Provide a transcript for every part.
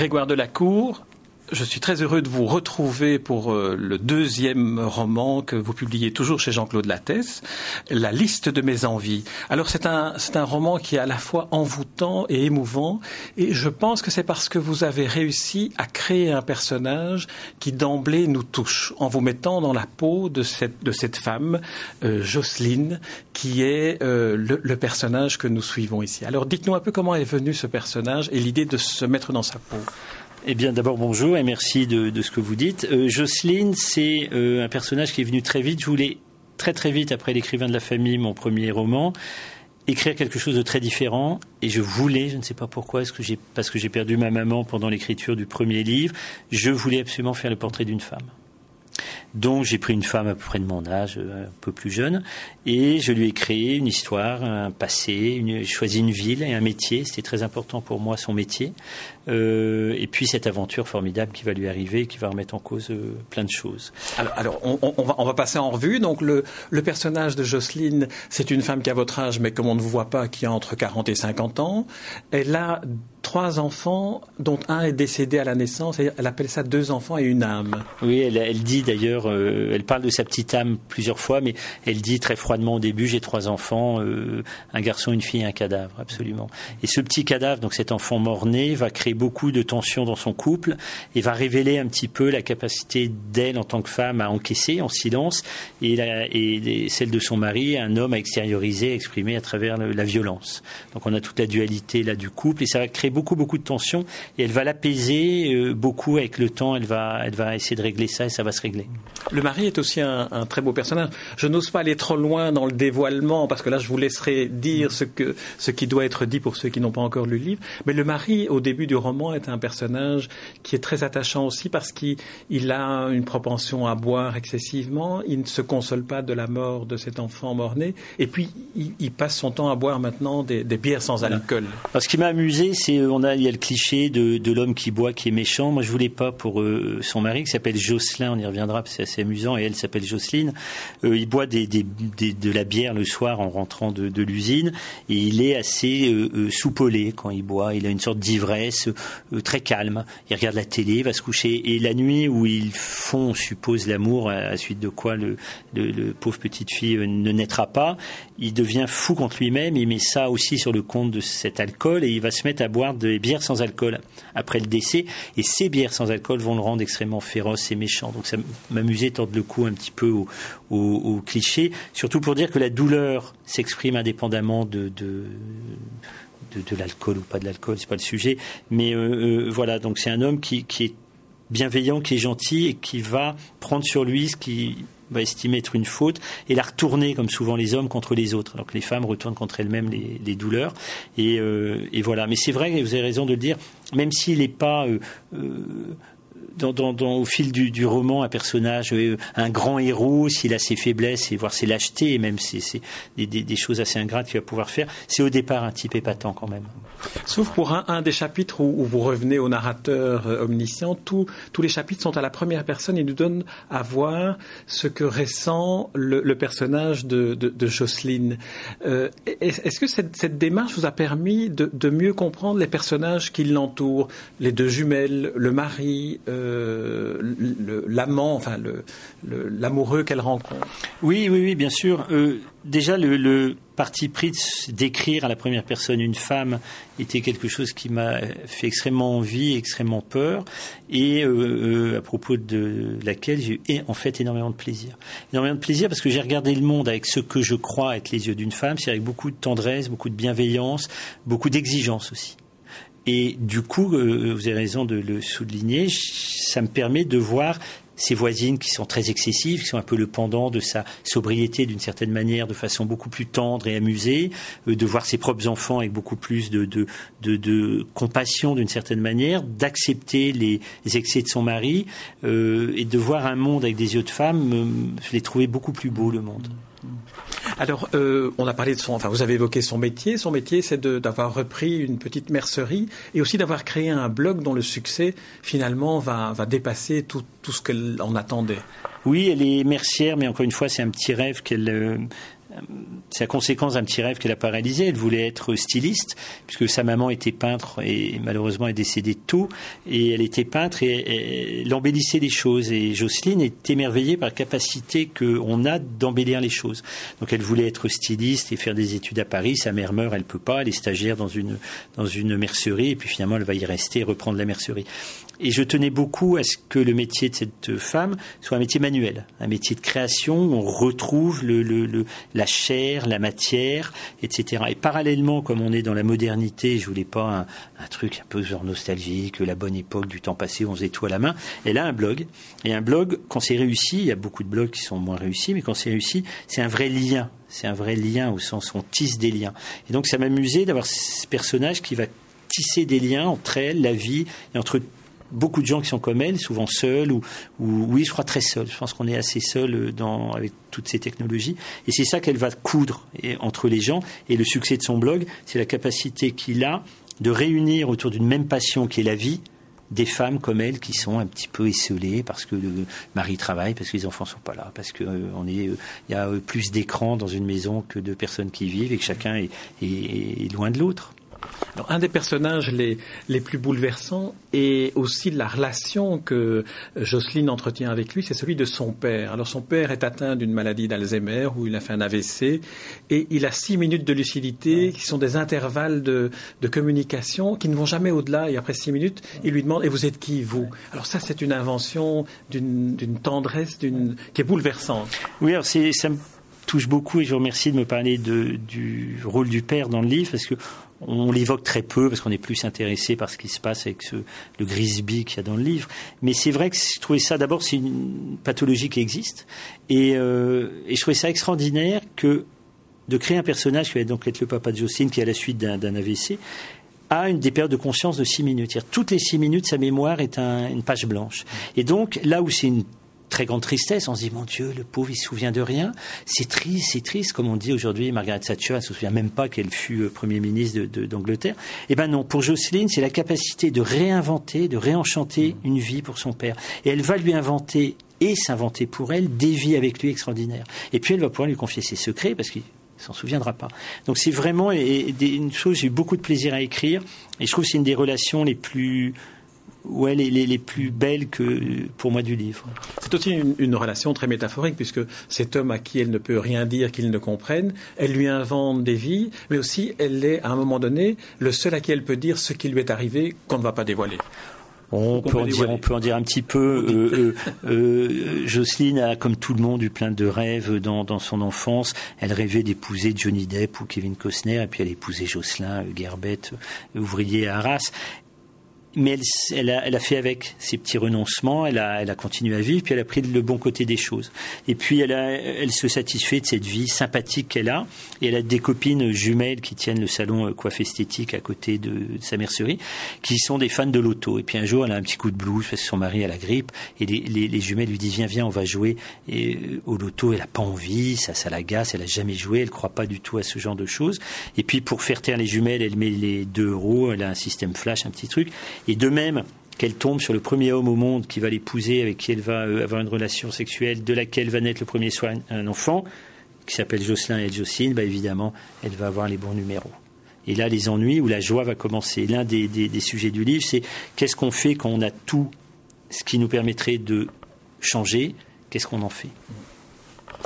Grégoire Delacour, je suis très heureux de vous retrouver pour euh, le deuxième roman que vous publiez toujours chez Jean-Claude Lattès, La liste de mes envies. Alors c'est un, c'est un roman qui est à la fois envoûtant et émouvant, et je pense que c'est parce que vous avez réussi à créer un personnage qui d'emblée nous touche, en vous mettant dans la peau de cette, de cette femme, euh, Jocelyne, qui est euh, le, le personnage que nous suivons ici. Alors dites-nous un peu comment est venu ce personnage et l'idée de se mettre dans sa peau. Eh bien, d'abord, bonjour et merci de, ce que vous dites. Euh, Jocelyne, c'est euh, un personnage qui est venu très vite. Je voulais très très vite, après l'écrivain de la famille, mon premier roman, écrire quelque chose de très différent. Et je voulais, je ne sais pas pourquoi, est-ce que parce que j'ai perdu ma maman pendant l'écriture du premier livre, je voulais absolument faire le portrait d'une femme. Donc j'ai pris une femme à peu près de mon âge, euh, un peu plus jeune, et je lui ai créé une histoire, un passé, une, choisi une ville et un métier. C'était très important pour moi son métier. Euh, et puis cette aventure formidable qui va lui arriver, qui va remettre en cause euh, plein de choses. Alors, on, va, passer en revue. Donc le, personnage de Jocelyne, c'est une femme qui a votre âge, mais comme on ne voit pas, qui a entre 40 et 50 ans. Elle a trois enfants, dont un est décédé à la naissance. Elle appelle ça deux enfants et une âme. Oui, elle, dit d'ailleurs, euh, elle parle de sa petite âme plusieurs fois, mais elle dit très froidement au début, j'ai trois enfants, un garçon, une fille et un cadavre, absolument. Et ce petit cadavre, donc cet enfant mort-né, va créer beaucoup de tensions dans son couple et va révéler un petit peu la capacité d'elle en tant que femme à encaisser en silence et, et celle de son mari, un homme à extérioriser, à exprimer à travers la violence. Donc on a toute la dualité là du couple et ça va créer beaucoup beaucoup de tensions et elle va l'apaiser euh, beaucoup avec le temps. Elle va elle va essayer de régler ça et ça va se régler. Le mari est aussi un, un très beau personnage. Je n'ose pas aller trop loin dans le dévoilement parce que là je vous laisserai dire ce que ce qui doit être dit pour ceux qui n'ont pas encore lu le livre. Mais le mari au début du roman est un personnage qui est très attachant aussi parce qu'il a une propension à boire excessivement. Il ne se console pas de la mort de cet enfant mort-né. Et puis, il, passe son temps à boire maintenant des, bières sans alcool. ce qui m'a amusé, c'est euh, on a il y a le cliché de, l'homme qui boit, qui est méchant. Moi, je voulais pas pour euh, son mari qui s'appelle Jocelyn. On y reviendra, c'est assez amusant. Et elle s'appelle Jocelyne. Euh, il boit de la bière le soir en rentrant de, l'usine et il est assez soupolé quand il boit. Il a une sorte d'ivresse euh, très calme. Il regarde la télé, il va se coucher. Et la nuit où ils font, on suppose, l'amour, à la suite de quoi le, le, pauvre petite fille euh, ne naîtra pas, il devient fou contre lui-même. Il met ça aussi sur le compte de cet alcool et il va se mettre à boire des bières sans alcool après le décès. Et ces bières sans alcool vont le rendre extrêmement féroce et méchant. Donc ça m'amusait tordre le cou un petit peu au, au, cliché, surtout pour dire que la douleur s'exprime indépendamment de, de de, l'alcool ou pas de l'alcool, c'est pas le sujet. Mais euh, euh, voilà, donc c'est un homme qui, est bienveillant, qui est gentil et qui va prendre sur lui ce qui va estimer être une faute et la retourner, comme souvent les hommes, contre les autres. Alors que les femmes retournent contre elles-mêmes les, douleurs. Euh, et, voilà. Mais c'est vrai, vous avez raison de le dire, même s'il n'est pas au fil du, roman un personnage, euh, un grand héros, s'il a ses faiblesses et voire ses lâchetés, et même ses, des, choses assez ingrates qu'il va pouvoir faire, c'est au départ un type épatant quand même. Sauf pour un, des chapitres où, vous revenez au narrateur euh, omniscient, tous les chapitres sont à la première personne et nous donnent à voir ce que ressent le, personnage de, de, Jocelyne. Euh, est-ce que cette, démarche vous a permis de, mieux comprendre les personnages qui l'entourent, les deux jumelles, le mari l'amant, enfin l'amoureux qu'elle rencontre. Oui, oui, oui, bien sûr. Euh, déjà, le, parti pris d'écrire à la première personne une femme était quelque chose qui m'a fait extrêmement envie, extrêmement peur, et euh, euh, à propos de laquelle j'ai eu en fait énormément de plaisir. Énormément de plaisir parce que j'ai regardé le monde avec ce que je crois être les yeux d'une femme, c'est avec beaucoup de tendresse, beaucoup de bienveillance, beaucoup d'exigence aussi. Et du coup, euh, vous avez raison de le souligner, ça me permet de voir ces voisines qui sont très excessives, qui sont un peu le pendant de sa sobriété d'une certaine manière, de façon beaucoup plus tendre et amusée, euh, de voir ses propres enfants avec beaucoup plus de, compassion d'une certaine manière, d'accepter les, excès de son mari euh, et de voir un monde avec des yeux de femme, je l'ai trouvé beaucoup plus beau le monde. Alors, euh, on a parlé de son, enfin, vous avez évoqué son métier. Son métier, c'est d'avoir repris une petite mercerie et aussi d'avoir créé un blog dont le succès, finalement, va, va dépasser tout, tout ce en attendait. Oui, elle est mercière, mais encore une fois, c'est un petit rêve qu'elle euh, c'est la conséquence d'un petit rêve qu'elle a pas réalisé. Elle voulait être styliste, puisque sa maman était peintre et malheureusement est décédée tôt. Et elle était peintre et, elle embellissait les choses. Et Jocelyne est émerveillée par la capacité qu'on a d'embellir les choses. Donc elle voulait être styliste et faire des études à Paris. Sa mère meurt, elle peut pas. Elle est stagiaire dans une, dans une mercerie et puis finalement elle va y rester et reprendre la mercerie. Et je tenais beaucoup à ce que le métier de cette femme soit un métier manuel, un métier de création où on retrouve la chair, la matière, etc. Et parallèlement, comme on est dans la modernité, je voulais pas un, truc un peu genre nostalgique, la bonne époque du temps passé où on faisait tout à la main. Elle a un blog. Et un blog, quand c'est réussi, il y a beaucoup de blogs qui sont moins réussis, mais quand c'est réussi, c'est un vrai lien. C'est un vrai lien au sens où on tisse des liens. Et donc ça m'amusait d'avoir ce personnage qui va tisser des liens entre elle, la vie, et entre beaucoup de gens qui sont comme elle, souvent seuls ou, oui, je crois très seuls. Je pense qu'on est assez seuls euh, avec toutes ces technologies. Et c'est ça qu'elle va coudre entre les gens. Et le succès de son blog, c'est la capacité qu'il a de réunir autour d'une même passion qui est la vie, des femmes comme elle qui sont un petit peu esselées parce que le mari travaille, parce que les enfants sont pas là, parce que euh, euh, y a plus d'écrans dans une maison que de personnes qui vivent et que chacun est loin de l'autre un des personnages les, les plus bouleversants et aussi la relation que Jocelyne entretient avec lui, c'est celui de son père. Alors son père est atteint d'une maladie d'Alzheimer où il a fait un AVC et il a six minutes de lucidité qui sont des intervalles de, de communication qui ne vont jamais au-delà et après six minutes, il lui demande et vous êtes qui vous? Alors ça c'est une invention d'une tendresse d'une qui est bouleversante. Oui, alors ça me touche beaucoup et je vous remercie de me parler de, du rôle du père dans le livre parce que on l'évoque très peu parce qu'on est plus intéressé par ce qui se passe avec le Grisby qu'il y a dans le livre. Mais c'est vrai que je trouvais ça, d'abord, c'est une pathologie qui existe. Et, euh, je trouvais ça extraordinaire que de créer un personnage qui va donc être le papa de Jocelyne, qui est à la suite d'un AVC, a une des périodes de conscience de six minutes. Toutes les six minutes, sa mémoire est un, une page blanche. Et donc, là où c'est une très grande tristesse. On se dit, mon Dieu, le pauvre, il se souvient de rien. C'est triste, c'est triste, comme on dit aujourd'hui. Margaret Thatcher, elle se souvient même pas qu'elle fut euh, Premier ministre d'Angleterre. Eh ben non, pour Jocelyne, c'est la capacité de réinventer, de réenchanter une vie pour son père. Et elle va lui inventer et s'inventer pour elle des vies avec lui extraordinaires. Et puis elle va pouvoir lui confier ses secrets parce qu'il s'en souviendra pas. Donc c'est vraiment une chose, j'ai eu beaucoup de plaisir à écrire et je trouve que c'est une des relations les plus ouais, les, les, les, plus belles que pour moi du livre. C'est aussi une, une, relation très métaphorique puisque cet homme à qui elle ne peut rien dire qu'il ne comprenne, elle lui invente des vies, mais aussi elle est à un moment donné le seul à qui elle peut dire ce qui lui est arrivé qu'on ne va pas dévoiler. On peut, en dire, on peut en dire un petit peu. Euh, euh, euh, Jocelyne a, comme tout le monde, eu plein de rêves dans, dans son enfance. Elle rêvait d'épouser Johnny Depp ou Kevin Costner, et puis elle a épousé Jocelyn Gerbet, ouvrier à Arras mais elle, elle, a, elle, a, fait avec ses petits renoncements, elle a, elle a continué à vivre, puis elle a pris le bon côté des choses. Et puis elle, a, elle se satisfait de cette vie sympathique qu'elle a, et elle a des copines jumelles qui tiennent le salon euh, coiffe esthétique à côté de, sa mercerie, qui sont des fans de l'auto. Et puis un jour, elle a un petit coup de blues parce que son mari a la grippe, et les, les, les jumelles lui disent viens, viens, on va jouer et, euh, au loto. Elle a pas envie, ça, ça l'agace, elle a jamais joué, elle croit pas du tout à ce genre de choses. Et puis pour faire taire les jumelles, elle met les deux euros, elle a un système flash, un petit truc. Et de même qu'elle tombe sur le premier homme au monde qui va l'épouser, avec qui elle va euh, avoir une relation sexuelle, de laquelle va naître le premier soir un enfant, qui s'appelle Jocelyn et Jocelyne, bah évidemment, elle va avoir les bons numéros. Et là, les ennuis ou la joie va commencer. L'un des, des, sujets du livre, c'est qu'est-ce qu'on fait quand on a tout ce qui nous permettrait de changer, qu'est-ce qu'on en fait?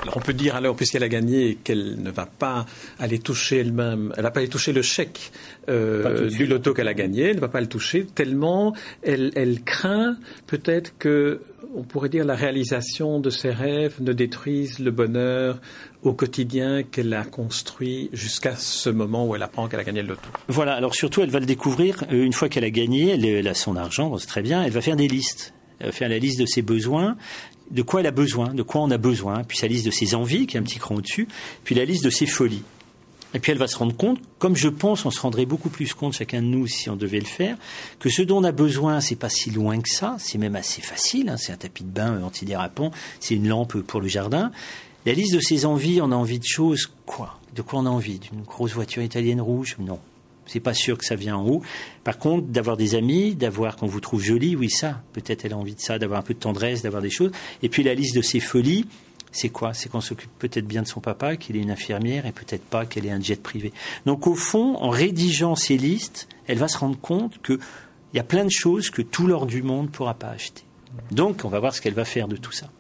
Alors on peut dire alors, puisqu'elle a gagné, qu'elle ne va pas aller toucher elle-même, elle ne va pas aller toucher le chèque euh, du loto qu'elle a gagné, elle ne va pas le toucher, tellement elle, elle craint peut-être que, on pourrait dire, la réalisation de ses rêves ne détruise le bonheur au quotidien qu'elle a construit jusqu'à ce moment où elle apprend qu'elle a gagné le loto. Voilà, alors surtout elle va le découvrir euh, une fois qu'elle a gagné, elle, a son argent, c'est très bien, elle va faire des listes. Elle va faire la liste de ses besoins, de quoi elle a besoin, de quoi on a besoin, puis sa liste de ses envies, qui est un petit cran au-dessus, puis la liste de ses folies. Et puis elle va se rendre compte, comme je pense, on se rendrait beaucoup plus compte chacun de nous si on devait le faire, que ce dont on a besoin, c'est pas si loin que ça, c'est même assez facile. Hein, c'est un tapis de bain antidérapant, c'est une lampe pour le jardin. La liste de ses envies, on a envie de choses quoi? De quoi on a envie? D'une grosse voiture italienne rouge? Non, c'est pas sûr que ça vient en haut. Par contre, d'avoir des amis, d'avoir qu'on vous trouve jolie, oui, ça. Peut-être elle a envie de ça, d'avoir un peu de tendresse, d'avoir des choses. Et puis la liste de ses folies, c'est quoi? C'est qu'on s'occupe peut-être bien de son papa, qu'il est une infirmière, et peut-être pas qu'elle ait un jet privé. Donc au fond, en rédigeant ces listes, elle va se rendre compte qu'il y a plein de choses que tout l'or du monde ne pourra pas acheter. Donc on va voir ce qu'elle va faire de tout ça.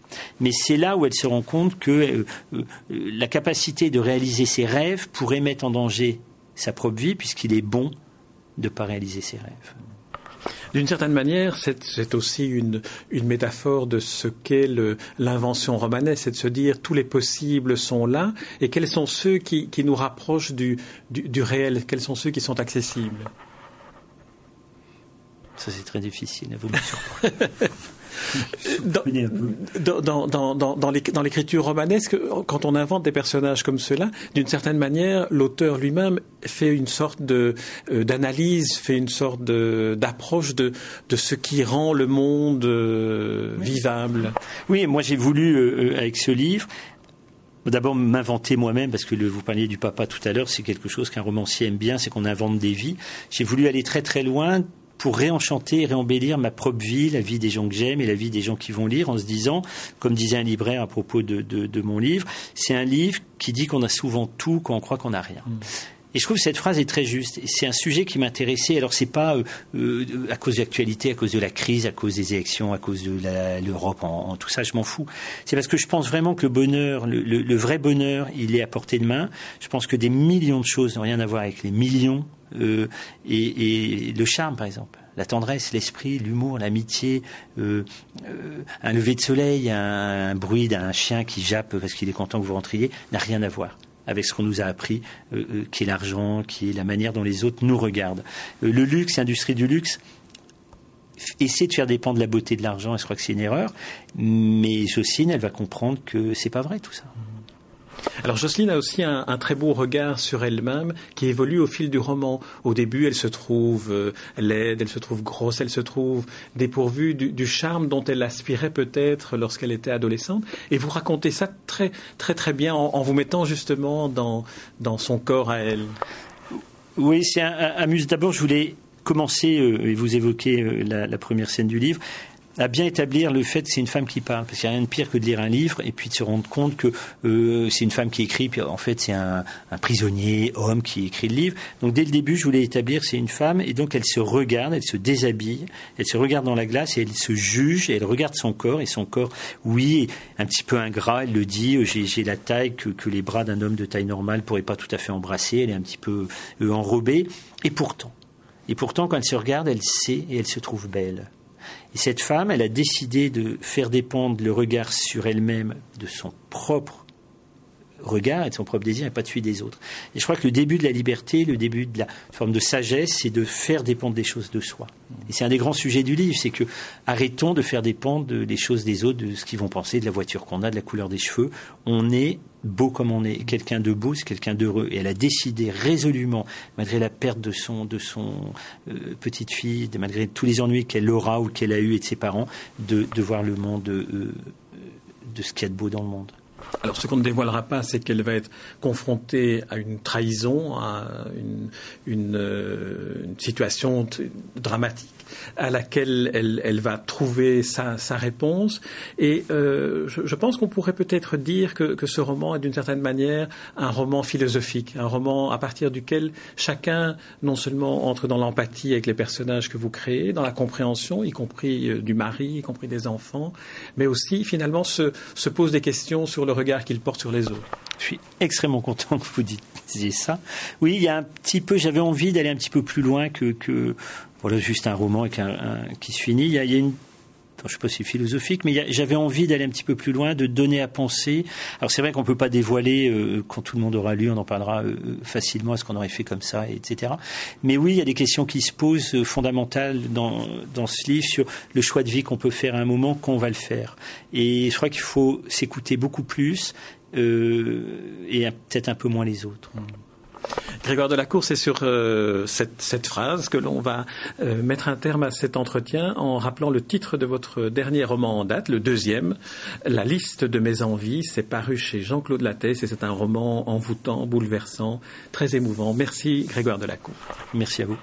Mais c'est là où elle se rend compte que euh, euh, la capacité de réaliser ses rêves pourrait mettre en danger sa propre vie, puisqu'il est bon de ne pas réaliser ses rêves. D'une certaine manière, c'est aussi une, métaphore de ce qu'est l'invention romanesque, c'est de se dire tous les possibles sont là, et quels sont ceux qui, nous rapprochent du, réel, quels sont ceux qui sont accessibles? Ça, c'est très difficile à vous dans, dans, dans, dans l'écriture romanesque, quand on invente des personnages comme ceux-là, d'une certaine manière, l'auteur lui-même fait une sorte euh, d'analyse, fait une sorte d'approche de, de ce qui rend le monde euh, vivable. Oui, moi j'ai voulu euh, avec ce livre D'abord, m'inventer moi-même, parce que le, vous parliez du papa tout à l'heure, c'est quelque chose qu'un romancier aime bien, c'est qu'on invente des vies. J'ai voulu aller très très loin pour réenchanter et réembellir ma propre vie, la vie des gens que j'aime et la vie des gens qui vont lire, en se disant, comme disait un libraire à propos de, mon livre, c'est un livre qui dit qu'on a souvent tout quand on croit qu'on n'a rien. Mm. Et je trouve que cette phrase est très juste. C'est un sujet qui m'intéressait. Alors c'est pas euh, euh, à cause de l'actualité, à cause de la crise, à cause des élections, à cause de l'Europe, en, tout ça, je m'en fous. C'est parce que je pense vraiment que le bonheur, le, vrai bonheur, il est à portée de main. Je pense que des millions de choses n'ont rien à voir avec les millions euh, et, le charme, par exemple la tendresse, l'esprit, l'humour, l'amitié, euh, euh, un lever de soleil, un, bruit d'un chien qui jappe parce qu'il est content que vous rentriez, n'a rien à voir avec ce qu'on nous a appris, qui est l'argent, qui est la manière dont les autres nous regardent. le luxe, l'industrie du luxe, essaie de faire dépendre la beauté de l'argent, et je crois que c'est une erreur, mais Jocelyne, elle va comprendre que c'est pas vrai tout ça. Alors Jocelyne a aussi un, très beau regard sur elle-même qui évolue au fil du roman. Au début, elle se trouve euh, laide, elle se trouve grosse, elle se trouve dépourvue du, charme dont elle aspirait peut-être lorsqu'elle était adolescente. Et vous racontez ça très très très bien en, vous mettant justement dans, dans son corps à elle. Oui, c'est amuse. D'abord, je voulais commencer, euh, et vous évoquez euh, la, première scène du livre, à bien établir le fait que c'est une femme qui parle, parce qu'il n'y a rien de pire que de lire un livre et puis de se rendre compte que euh, c'est une femme qui écrit, puis en fait c'est un, prisonnier homme qui écrit le livre. Donc dès le début, je voulais établir c'est une femme et donc elle se regarde, elle se déshabille, elle se regarde dans la glace et elle se juge et elle regarde son corps et son corps, oui, un petit peu ingrat, elle le dit, euh, j'ai la taille que, que les bras d'un homme de taille normale pourraient pas tout à fait embrasser, elle est un petit peu euh, enrobée et pourtant, et pourtant quand elle se regarde, elle sait et elle se trouve belle. Et cette femme, elle a décidé de faire dépendre le regard sur elle-même de son propre regard et de son propre désir et pas de celui des autres. Et je crois que le début de la liberté, le début de la forme de sagesse, c'est de faire dépendre des choses de soi. Et c'est un des grands sujets du livre, c'est que arrêtons de faire dépendre des choses des autres, de ce qu'ils vont penser, de la voiture qu'on a, de la couleur des cheveux. On est beau comme on est. Quelqu'un de beau, c'est quelqu'un d'heureux. Et elle a décidé résolument, malgré la perte de son, de son euh, petite fille, malgré tous les ennuis qu'elle aura ou qu'elle a eu et de ses parents, de, voir le monde euh, de ce qu'il y a de beau dans le monde. Alors, ce qu'on ne dévoilera pas, c'est qu'elle va être confrontée à une trahison, à une, euh, situation dramatique à laquelle elle, va trouver sa, réponse. Et euh, je, pense qu'on pourrait peut-être dire que, ce roman est d'une certaine manière un roman philosophique, un roman à partir duquel chacun non seulement entre dans l'empathie avec les personnages que vous créez, dans la compréhension, y compris euh, du mari, y compris des enfants, mais aussi finalement se, pose des questions sur le regard qu'il porte sur les autres. Je suis extrêmement content que vous disiez ça. Oui, il y a un petit peu, j'avais envie d'aller un petit peu plus loin que, voilà, juste un roman qui se finit. Il y a, une je ne sais pas si philosophique, mais j'avais envie d'aller un petit peu plus loin, de donner à penser. Alors c'est vrai qu'on ne peut pas dévoiler, euh, quand tout le monde aura lu, on en parlera euh, facilement, est-ce qu'on aurait fait comme ça, etc. Mais oui, il y a des questions qui se posent euh, fondamentales dans, dans ce livre sur le choix de vie qu'on peut faire à un moment, qu'on va le faire. Et je crois qu'il faut s'écouter beaucoup plus et peut-être un peu moins les autres. Grégoire Delacour, c'est sur euh, cette, phrase que l'on va euh, mettre un terme à cet entretien en rappelant le titre de votre dernier roman en date, le deuxième, La liste de mes envies. C'est paru chez Jean-Claude Lattès et c'est un roman envoûtant, bouleversant, très émouvant. Merci Grégoire Delacour. Merci à vous.